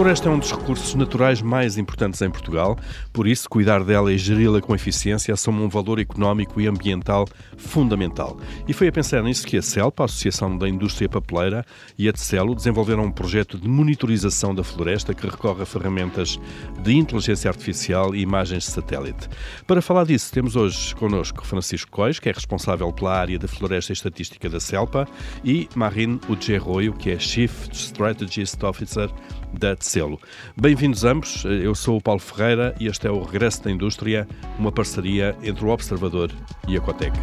floresta é um dos recursos naturais mais importantes em Portugal, por isso, cuidar dela e geri-la com eficiência são um valor económico e ambiental fundamental. E foi a pensar nisso que a CELPA, a Associação da Indústria Papeleira, e a TCELO desenvolveram um projeto de monitorização da floresta que recorre a ferramentas de inteligência artificial e imagens de satélite. Para falar disso, temos hoje connosco Francisco Cois, que é responsável pela área de floresta e estatística da CELPA, e Marine Ugerroio, que é Chief Strategist Officer da Tecelo. Bem-vindos ambos, eu sou o Paulo Ferreira e este é o Regresso da Indústria, uma parceria entre o Observador e a Cotec.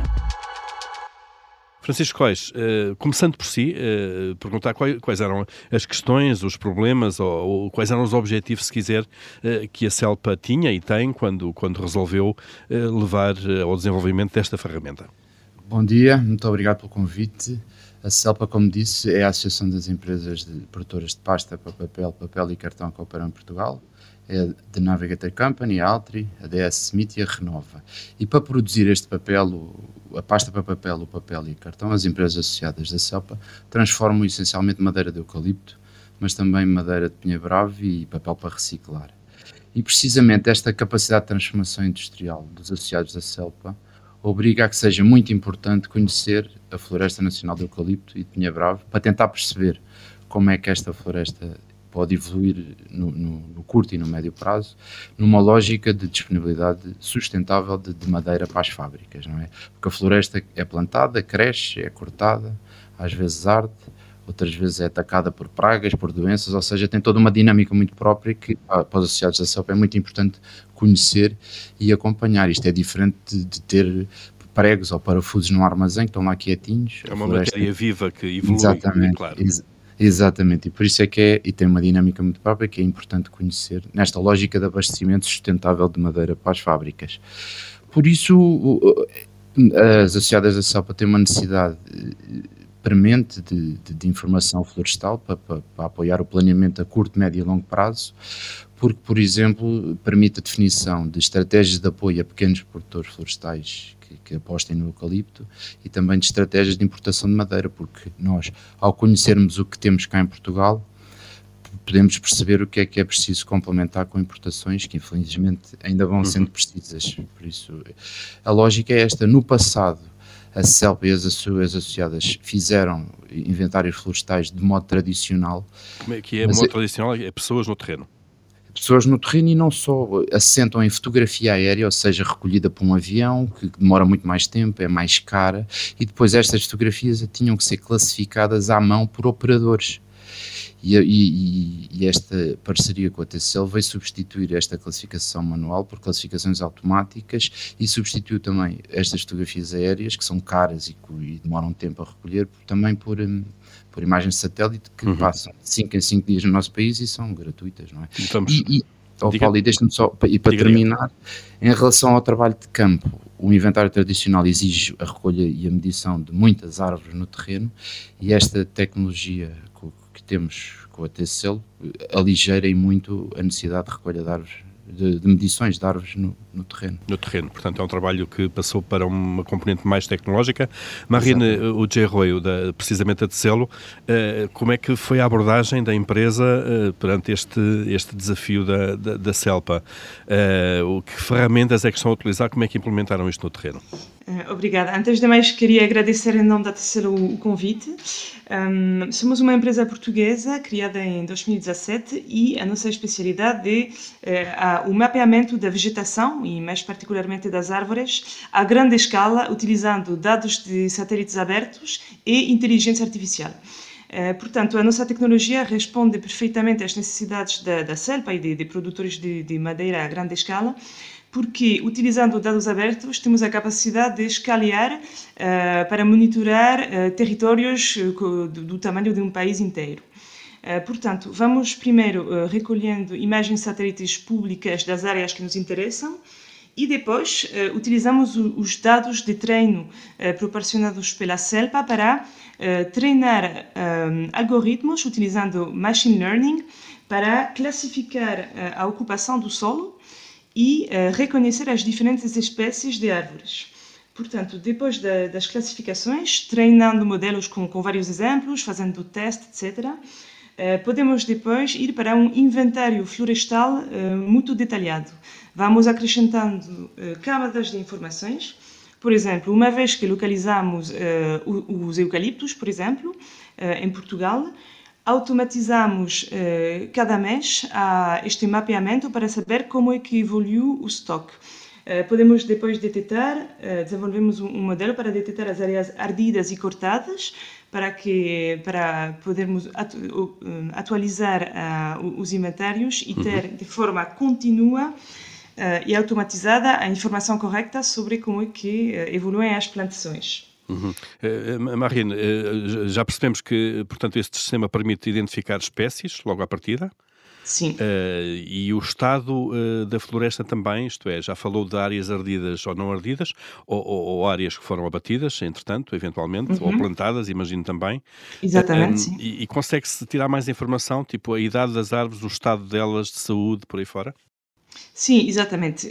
Francisco Cois, uh, começando por si, uh, perguntar quais, quais, eram as questões, os problemas ou, quais eram os objetivos, se quiser, uh, que a CELPA tinha e tem quando, quando resolveu levar ao desenvolvimento desta ferramenta. Bom dia, muito obrigado pelo convite. A CELPA, como disse, é a Associação das Empresas de Produtoras de Pasta para Papel, Papel e Cartão que operam em Portugal. É a Navigator Company, a Altri, a DS Smith e a Renova. E para produzir este papel, a pasta para papel, o papel e o cartão, as empresas associadas da CELPA transformam essencialmente madeira de eucalipto, mas também madeira de pinha-bravo e papel para reciclar. E precisamente esta capacidade de transformação industrial dos associados da CELPA obriga a que seja muito importante conhecer a Floresta Nacional de Eucalipto e de Pinha Bravo para tentar perceber como é que esta floresta pode evoluir no, no, no, curto e no médio prazo, numa lógica de disponibilidade sustentável de, de, madeira para as fábricas, não é? Porque a floresta é plantada, cresce, é cortada, às vezes arde, outras vezes é atacada por pragas, por doenças, ou seja, tem toda uma dinâmica muito própria que para os associados da CELP é muito importante conhecer e acompanhar. Isto é diferente de, de ter pregos ou parafusos no armazém que estão lá quietinhos. É uma matéria viva que evolui, Exatamente, claro. Ex exatamente, e por isso é que é, e tem uma dinâmica muito própria que é importante conhecer, nesta lógica de abastecimento sustentável de madeira para as fábricas. Por isso, as associadas da CELPA têm uma necessidade premente de, de, de informação florestal para, para, para, apoiar o planeamento a curto, médio e longo prazo, porque, por exemplo, permite a definição de estratégias de apoio a pequenos produtores florestais que, que, apostem no eucalipto e também de estratégias de importação de madeira, porque nós, ao conhecermos o que temos cá em Portugal, podemos perceber o que é que é preciso complementar com importações que infelizmente ainda vão uhum. sendo precisas. Por isso, a lógica é esta. No passado, a CELP e as suas associadas fizeram inventários florestais de modo tradicional. Como é que é modo é, tradicional? É pessoas no terreno? Pessoas no terreno e não só, assentam em fotografia aérea, ou seja, recolhida por um avião, que demora muito mais tempo, é mais cara, e depois estas fotografias tinham que ser classificadas à mão por operadores. E, e, e, esta parceria com a TCL veio substituir esta classificação manual por classificações automáticas e substituiu também estas fotografias aéreas, que são caras e, e demoram tempo a recolher, também por, um, por imagens de satélite que uhum. passam de 5 em 5 dias no nosso país e são gratuitas, não é? Vamos. E, Oh, Paulo, e deixa-me só, e para diga, terminar, diga. em relação ao trabalho de campo, o inventário tradicional exige a recolha e a medição de muitas árvores no terreno e esta tecnologia que temos com a TCL aligeira muito a necessidade de recolha de árvores de, de, medições de árvores no, no, terreno. No terreno, portanto é um trabalho que passou para uma componente mais tecnológica. Marine, o J. Roy, da, precisamente a Tecelo, uh, como é que foi a abordagem da empresa uh, perante este, este desafio da, da, da CELPA? Uh, que ferramentas é que estão a utilizar? Como é que implementaram isto no terreno? Obrigada. Antes de mais, queria agradecer em nome da Tecelo o convite. Um, somos uma empresa portuguesa criada em 2017 e a nossa especialidade é o mapeamento da vegetação e mais particularmente das árvores a grande escala utilizando dados de satélites abertos e inteligência artificial. Uh, portanto, a nossa tecnologia responde perfeitamente às necessidades da, da CELPA e de, de produtores de, de madeira a grande escala porque utilizando dados abertos temos a capacidade de escalar uh, para monitorar uh, territórios uh, do, do, tamanho de um país inteiro. portanto, vamos primeiro recolhendo imagens satélites públicas das áreas que nos interessam e depois utilizamos os dados de treino proporcionados pela CELPA para treinar algoritmos utilizando machine learning para classificar a ocupação do solo e uh, reconhecer as diferentes espécies de árvores. Portanto, depois da, das classificações, treinando modelos com, com, vários exemplos, fazendo teste, etc., podemos depois ir para um inventário florestal muito detalhado. Vamos acrescentando camadas de informações. Por exemplo, uma vez que localizamos os eucaliptos, por exemplo, em Portugal, automatizamos eh, cada mês a este mapeamento para saber como é que evoluiu o estoque. Eh, podemos depois detectar, eh, desenvolvemos um, um, modelo para detectar as áreas ardidas e cortadas para que para podermos atu, uh, atualizar uh, os inventários e ter uhum. de forma contínua uh, e automatizada a informação correta sobre como é que evoluem as plantações. Uhum. Uh, Marine, uh, já percebemos que, portanto, este sistema permite identificar espécies logo à partida? Sim. Uh, e o estado uh, da floresta também, isto é, já falou de áreas ardidas ou não ardidas, ou, ou, ou áreas que foram abatidas, entretanto, eventualmente, uhum. ou plantadas, imagino também. Exatamente. Uh, e, e consegue-se tirar mais informação, tipo a idade das árvores, o estado delas, de saúde, por aí fora? Sim, exatamente.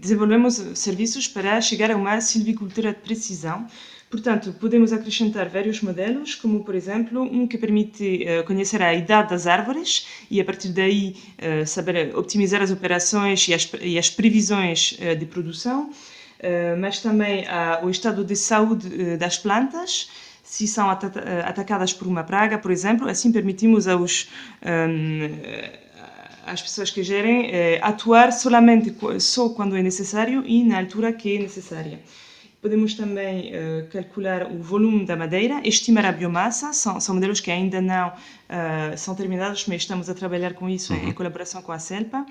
desenvolvemos serviços para chegar a uma silvicultura de precisão, Portanto, podemos acrescentar vários modelos, como por exemplo um que permite uh, conhecer a idade das árvores e a partir daí uh, saber optimizar as operações e as, e as previsões uh, de produção, mas também o estado de saúde das plantas, se são atacadas por uma praga, por exemplo, assim permitimos aos um, as pessoas que gerem atuar solamente só quando é necessário e na altura que é necessária. Podemos também uh, calcular o volume da madeira, estimar a biomassa, são, são modelos que ainda não uh, são terminados, mas estamos a trabalhar com isso uhum. em, colaboração com a CELPA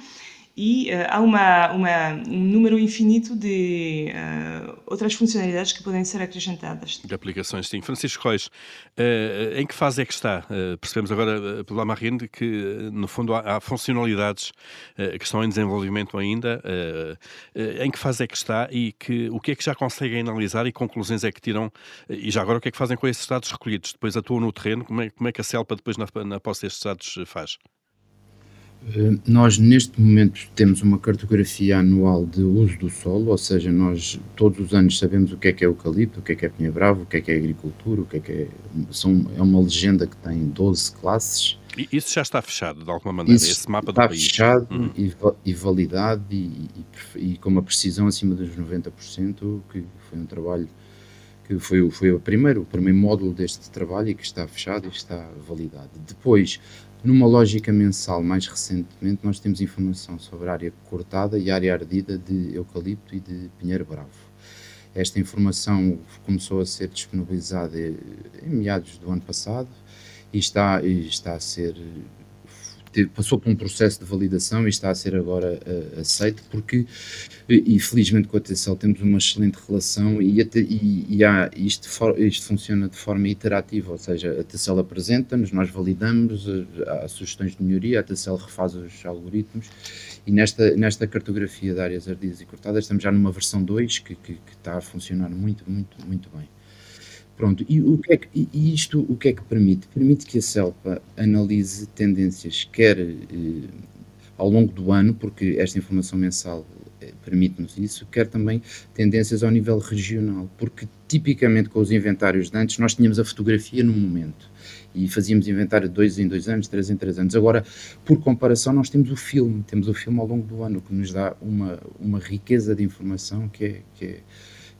e uh, há uma, uma, um número infinito de uh, outras funcionalidades que podem ser acrescentadas. De aplicações, sim. Francisco Reis, uh, em que fase é que está? percebemos agora pela Marine que, no fundo, há, há funcionalidades que estão em desenvolvimento ainda. em que fase é que está e que, o que é que já conseguem analisar e conclusões é que tiram? E já agora, o que é que fazem com esses dados recolhidos? Depois atuam no terreno? Como é, como é que a CELPA, depois, na, na posse destes dados, faz? Eh, nós, neste momento, temos uma cartografia anual de uso do solo, ou seja, nós todos os anos sabemos o que é que é eucalipto, o que é que é pinha bravo, o que é que é agricultura, o que é que é. São, é uma legenda que tem 12 classes. E isso já está fechado, de alguma maneira, Isso esse mapa do país? Está fechado uhum. e, e, validado e, e, e, com uma precisão acima dos 90%, que foi um trabalho que foi, foi o, primeiro, o primeiro módulo deste trabalho e que está fechado e está validado. Depois, numa lógica mensal, mais recentemente, nós temos informação sobre a área cortada e a área ardida de eucalipto e de pinheiro bravo. Esta informação começou a ser disponibilizada em meados do ano passado e está, e está a ser passou por um processo de validação e está a ser agora uh, aceito, porque, e felizmente com a TCL temos uma excelente relação e, e, e há, isto, for, isto funciona de forma iterativa, ou seja, a TCL apresenta-nos, nós validamos, eh, há sugestões de melhoria, a TCL refaz os algoritmos e nesta, nesta cartografia de áreas ardidas e cortadas estamos já numa versão 2 que, que, que está a funcionar muito, muito, muito bem. Pronto, e, o que é que, e isto o que é que permite? Permite que a CELPA analise tendências, quer eh, ao longo do ano, porque esta informação mensal eh, permite-nos isso, quer também tendências ao nível regional, porque tipicamente com os inventários de antes nós tínhamos a fotografia no momento e fazíamos inventário de dois em dois anos, três em três anos. Agora, por comparação, nós temos o filme, temos o filme ao longo do ano, que nos dá uma, uma riqueza de informação que é, que é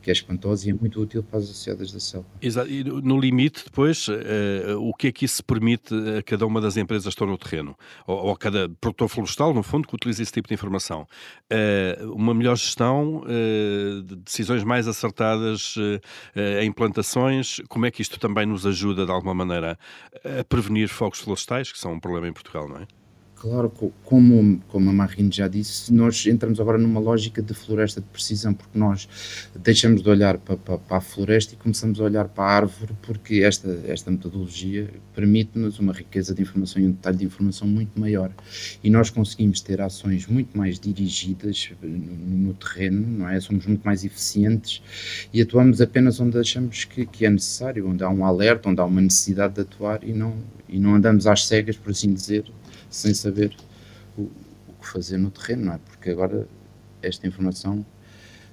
que é espantosa e é muito útil para as associadas da selva. Exato. E no limite, depois, uh, o que é que isso permite a cada uma das empresas que estão no terreno? Ou, ou a cada produtor florestal, no fundo, que utiliza esse tipo de informação? Uh, uma melhor gestão, uh, de decisões mais acertadas em plantações, como é que isto também nos ajuda, de alguma maneira, a prevenir fogos florestais, que são um problema em Portugal, não é? Claro, como, como a Marine já disse, nós entramos agora numa lógica de floresta de precisão, porque nós deixamos de olhar para, para, para a floresta e começamos a olhar para a árvore, porque esta, esta metodologia permite-nos uma riqueza de informação e um detalhe de informação muito maior. E nós conseguimos ter ações muito mais dirigidas no, no terreno, não é? Somos muito mais eficientes e atuamos apenas onde achamos que, que é necessário, onde há um alerta, onde há uma necessidade de atuar e não, e não andamos às cegas, por assim dizer, sem saber o, o que fazer no terreno, não é? Porque agora esta informação,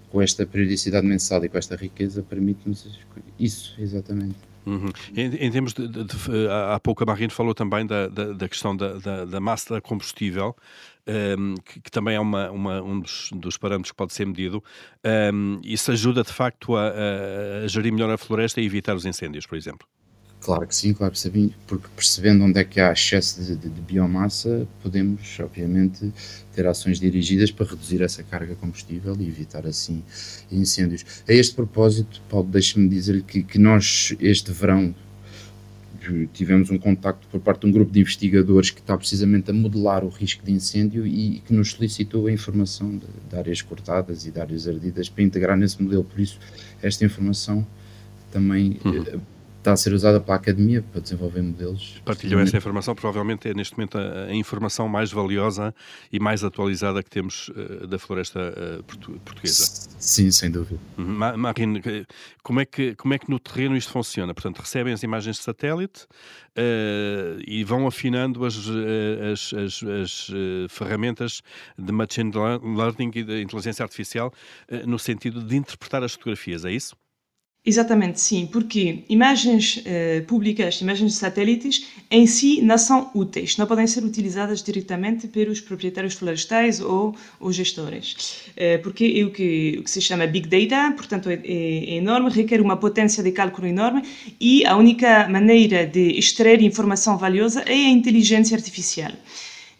com esta periodicidade mensal e com esta riqueza, permite-nos isso, exatamente. Uhum. Em, em, termos de, de, de, há pouco a Marina falou também da, da, da questão da, da, da, massa combustível, um, ehm, que, que, também é uma, uma, um dos, dos, parâmetros que pode ser medido. Um, ehm, isso ajuda de facto a, a, a gerir melhor a floresta e evitar os incêndios, por exemplo. Claro que sim, claro que sim, porque percebendo onde é que há excesso de, de, de, biomassa, podemos, obviamente, ter ações dirigidas para reduzir essa carga combustível e evitar, assim, incêndios. A este propósito, Paulo, deixe-me dizer-lhe que, que nós, este verão, tivemos um contacto por parte de um grupo de investigadores que está precisamente a modelar o risco de incêndio e que nos solicitou a informação de, de áreas cortadas e de áreas ardidas para integrar nesse modelo. Por isso, esta informação também... Uhum eh, está a ser usada pela academia para desenvolver modelos. Partilham essa informação, provavelmente é neste momento a, a, informação mais valiosa e mais atualizada que temos uh, da floresta uh, portu portuguesa. Sim, sem dúvida. Uhum. Marine, como é, que, como é que no terreno isto funciona? Portanto, recebem as imagens de satélite uh, e vão afinando as, as, as, as ferramentas de machine learning e de inteligência artificial no sentido de interpretar as fotografias, é isso? Exatamente, sim, porque imagens eh, públicas, imagens de satélites, em si não são úteis, não podem ser utilizadas diretamente pelos proprietários florestais ou os gestores, eh, porque é o que, o que se chama Big Data, portanto é, é, enorme, requer uma potência de cálculo enorme e a única maneira de extrair informação valiosa é a inteligência artificial.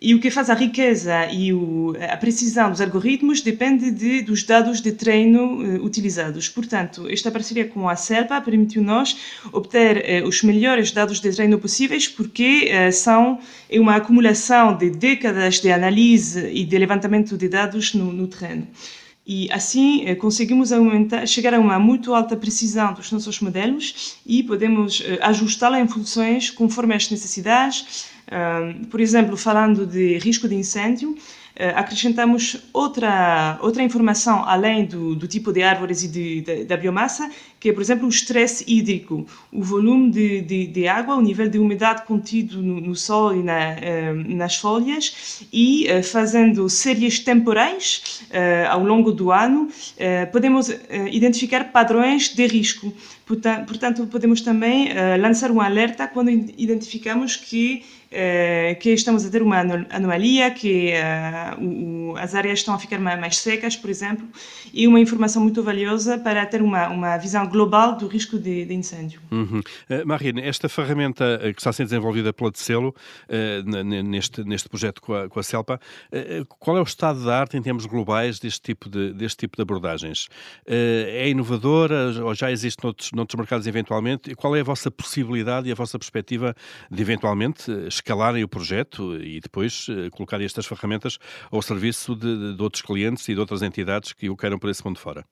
E o que faz a riqueza e o, a precisão dos algoritmos depende de, dos dados de treino uh, utilizados. Portanto, esta parceria com a SERPA permitiu-nos obter uh, os melhores dados de treino possíveis, porque uh, são é uma acumulação de décadas de análise e de levantamento de dados no, no terreno. E assim conseguimos aumentar, chegar a uma muito alta precisão dos nossos modelos e podemos ajustá-la em funções conforme as necessidades, por exemplo, falando de risco de incêndio, uh, acrescentamos outra, outra informação além do, do tipo de árvores e de, de, da biomassa, que é, por exemplo, o estresse hídrico, o volume de, de, de, água, o nível de umidade contido no, no solo e na, uh, nas folhas, e uh, fazendo séries temporais ao longo do ano, podemos identificar padrões de risco. Portanto, podemos também lançar um alerta quando identificamos que eh, que estamos a ter uma anomalia, que uh, o, as áreas estão a ficar mais secas, por exemplo, e uma informação muito valiosa para ter uma, uma visão global do risco de, de incêndio. Uhum. Uh, Marina, esta ferramenta que está sendo desenvolvida pela Decelo, uh, neste, neste projeto com a, com a CELPA, qual é o estado da arte em termos globais deste tipo de, deste tipo de abordagens? é inovadora ou já existe noutros, noutros mercados eventualmente? E qual é a vossa possibilidade e a vossa perspectiva de eventualmente escalarem o projeto e depois uh, colocarem estas ferramentas ao serviço de, de, outros clientes e de outras entidades que o queiram por esse mundo fora.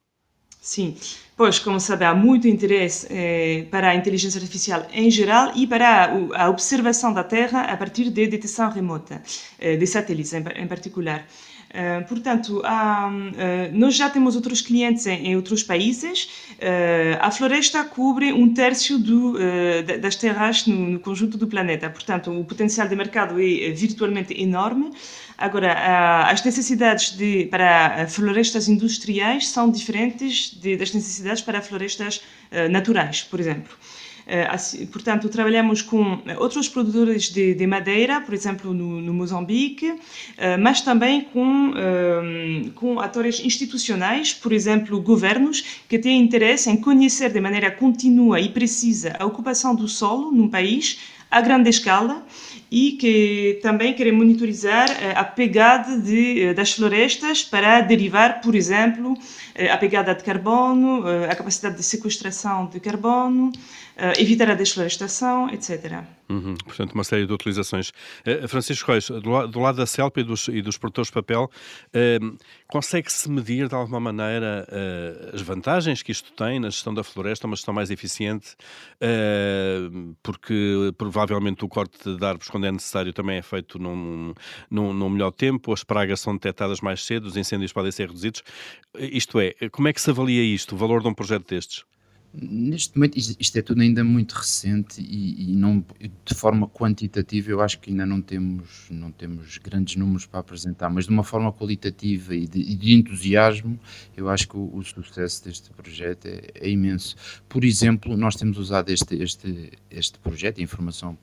Sim, pois, como sabe, há muito interesse eh, para a inteligência artificial em geral e para a, observação da Terra a partir de detecção remota, eh, de satélites em, em particular. Uh, portanto, há, uh, nós já temos outros clientes em, em outros países. Uh, a floresta cobre um terço do, das terras no, no, conjunto do planeta. Portanto, o potencial de mercado é virtualmente enorme. Agora, as necessidades de, para florestas industriais são diferentes de, das necessidades para florestas naturais, por exemplo. Eh, portanto, trabalhamos com eh, outros produtores de, de madeira, por exemplo, no, no Moçambique, eh, mas também com, com atores institucionais, por exemplo, governos, que têm interesse em conhecer de maneira contínua e precisa a ocupação do solo num país a grande escala e que também querem monitorizar a pegada de, das florestas para derivar, por exemplo, a pegada de carbono, a capacidade de sequestração de carbono, evitar a desflorestação, etc. Uhum, portanto, uma série de utilizações. Uh, Francisco Reis, do, do, lado da CELP e dos, e dos produtores de papel, uh, consegue-se medir de alguma maneira uh, as vantagens que isto tem na gestão da floresta, uma gestão mais eficiente, porque provavelmente o corte de árvores, quando é necessário, também é feito num, num, num melhor tempo, as pragas são detectadas mais cedo, os incêndios podem ser reduzidos. Isto é, como é que se avalia isto, o valor de um projeto destes? Neste momento, isto é tudo ainda muito recente e, e, não, de forma quantitativa eu acho que ainda não temos, não temos grandes números para apresentar, mas de uma forma qualitativa e de, e de entusiasmo, eu acho que o, o sucesso deste projeto é, é, imenso. Por exemplo, nós temos usado este, este, este projeto, a informação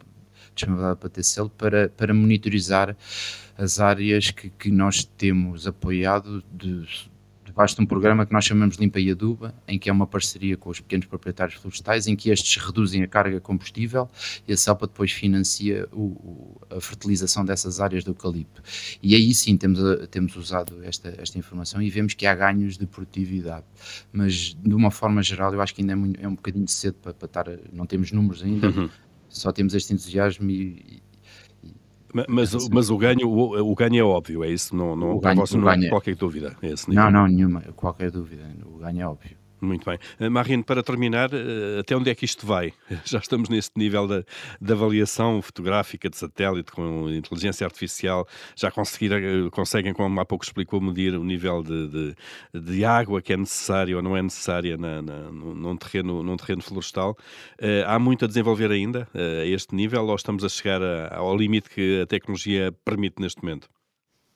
disponibilizada para TCL, para, para monitorizar as áreas que, que nós temos apoiado de Basta um programa que nós chamamos Limpa e Aduba, em que é uma parceria com os pequenos proprietários florestais, em que estes reduzem a carga combustível e a CELPA depois financia o, o, a fertilização dessas áreas do eucalipto. E aí sim temos, temos usado esta, esta informação e vemos que há ganhos de produtividade. Mas de uma forma geral, eu acho que ainda é, muito, é um bocadinho cedo para, para estar. Não temos números ainda, uhum. só temos este entusiasmo e, mas, mas o, ganho, o, o, ganho é óbvio, é isso? Não, não, o ganho, não há é- qualquer dúvida. É não, não, nenhuma, qualquer dúvida. O ganho é óbvio. Muito bem. Eh, Marino, para terminar, eh, até onde é que isto vai? Já estamos neste nível de, de avaliação fotográfica de satélite com inteligência artificial, já conseguir, conseguem, como há pouco explicou, medir o nível de, de, de água que é necessário ou não é necessária na, na, num, terreno, num terreno florestal. Uh, há muito a desenvolver ainda uh, a este nível ou estamos a chegar ao limite que a tecnologia permite neste momento?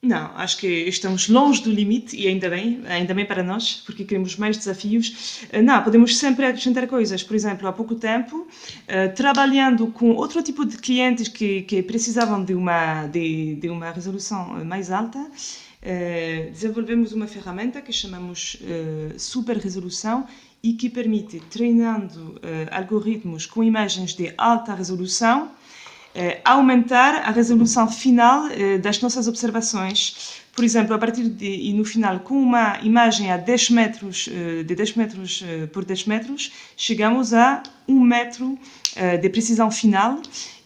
Não, acho que estamos longe do limite e ainda bem, ainda bem para nós, porque queremos mais desafios. Eh, não, podemos sempre acrescentar coisas. Por exemplo, há pouco tempo, uh, trabalhando com outro tipo de clientes que, que precisavam de uma, de, de uma resolução mais alta, desenvolvemos uma ferramenta que chamamos Super Resolução e que permite, treinando algoritmos com imagens de alta resolução, eh, aumentar a resolução final eh, das nossas observações. Por exemplo, a partir de, e no final, com uma imagem a 10 metros, eh, de 10 metros por 10 metros, chegamos a 1 metro de precisão final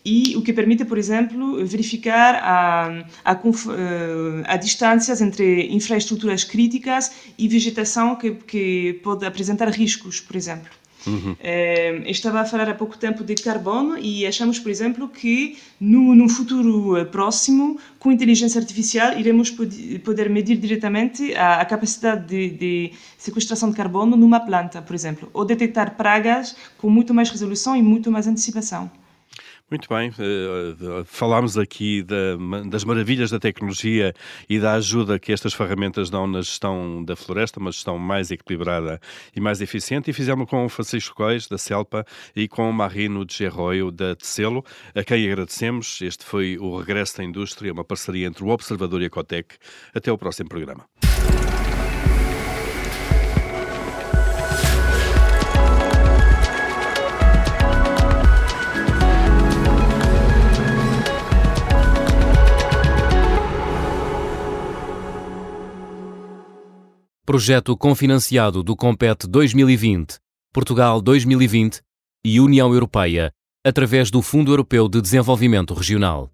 e o que permite, por exemplo, verificar a, a, a, distâncias entre infraestruturas críticas e vegetação que, que pode apresentar riscos, por exemplo. Uhum. É, estava a falar há pouco tempo de carbono e achamos, por exemplo, que no, num futuro eh, próximo, com inteligência artificial, iremos poder medir diretamente a, a capacidade de, de, sequestração de carbono numa planta, por exemplo, ou detectar pragas com muito mais resolução e muito mais antecipação. Muito bem, uh, falámos aqui da, das maravilhas da tecnologia e da ajuda que estas ferramentas dão na gestão da floresta, uma gestão mais equilibrada e mais eficiente, e fizemos com o Francisco Cois, da CELPA, e com o Marino de Gerroio, da Tecelo, a quem agradecemos. Este foi o Regresso da Indústria, uma parceria entre o Observador e a Cotec. Até o próximo programa. Projeto confinanciado do Compete 2020, Portugal 2020 e União Europeia, através do Fundo Europeu de Desenvolvimento Regional.